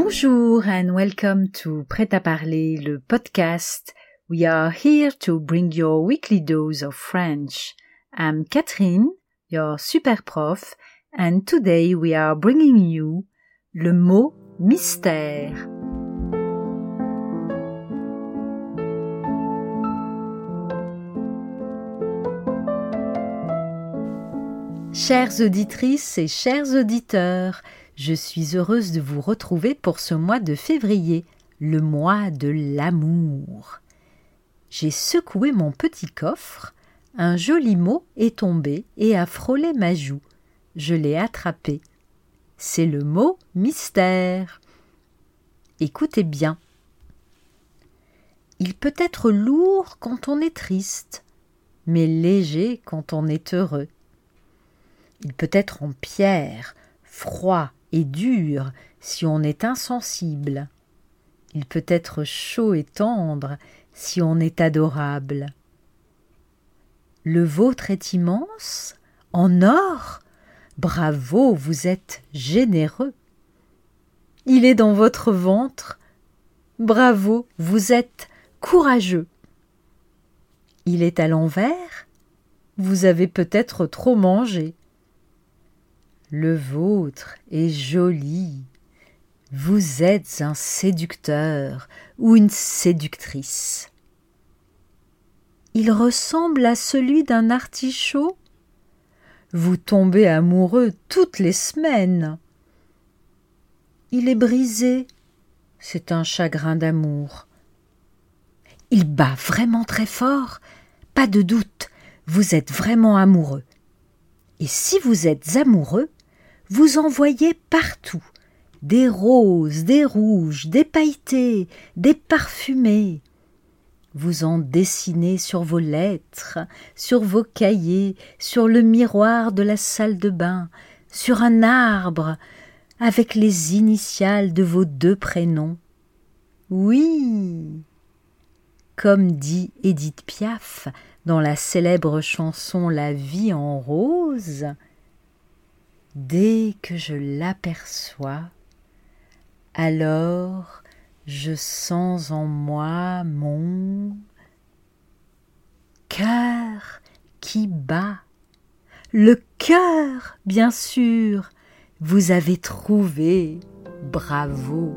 Bonjour and welcome to Prêt à parler, le podcast. We are here to bring your weekly dose of French. I'm Catherine, your super prof, and today we are bringing you le mot mystère. Chères auditrices et chers auditeurs, je suis heureuse de vous retrouver pour ce mois de février, le mois de l'amour. J'ai secoué mon petit coffre, un joli mot est tombé et a frôlé ma joue. Je l'ai attrapé. C'est le mot mystère. Écoutez bien. Il peut être lourd quand on est triste, mais léger quand on est heureux. Il peut être en pierre, froid et dur si on est insensible. Il peut être chaud et tendre si on est adorable. Le vôtre est immense, en or. Bravo, vous êtes généreux. Il est dans votre ventre. Bravo, vous êtes courageux. Il est à l'envers. Vous avez peut-être trop mangé. Le vôtre est joli. Vous êtes un séducteur ou une séductrice. Il ressemble à celui d'un artichaut. Vous tombez amoureux toutes les semaines. Il est brisé. C'est un chagrin d'amour. Il bat vraiment très fort. Pas de doute, vous êtes vraiment amoureux. Et si vous êtes amoureux, vous en voyez partout des roses, des rouges, des pailletés, des parfumés. Vous en dessinez sur vos lettres, sur vos cahiers, sur le miroir de la salle de bain, sur un arbre, avec les initiales de vos deux prénoms. Oui. Comme dit Édith Piaf dans la célèbre chanson La vie en rose, Dès que je l'aperçois, alors je sens en moi mon cœur qui bat. Le cœur, bien sûr, vous avez trouvé. Bravo.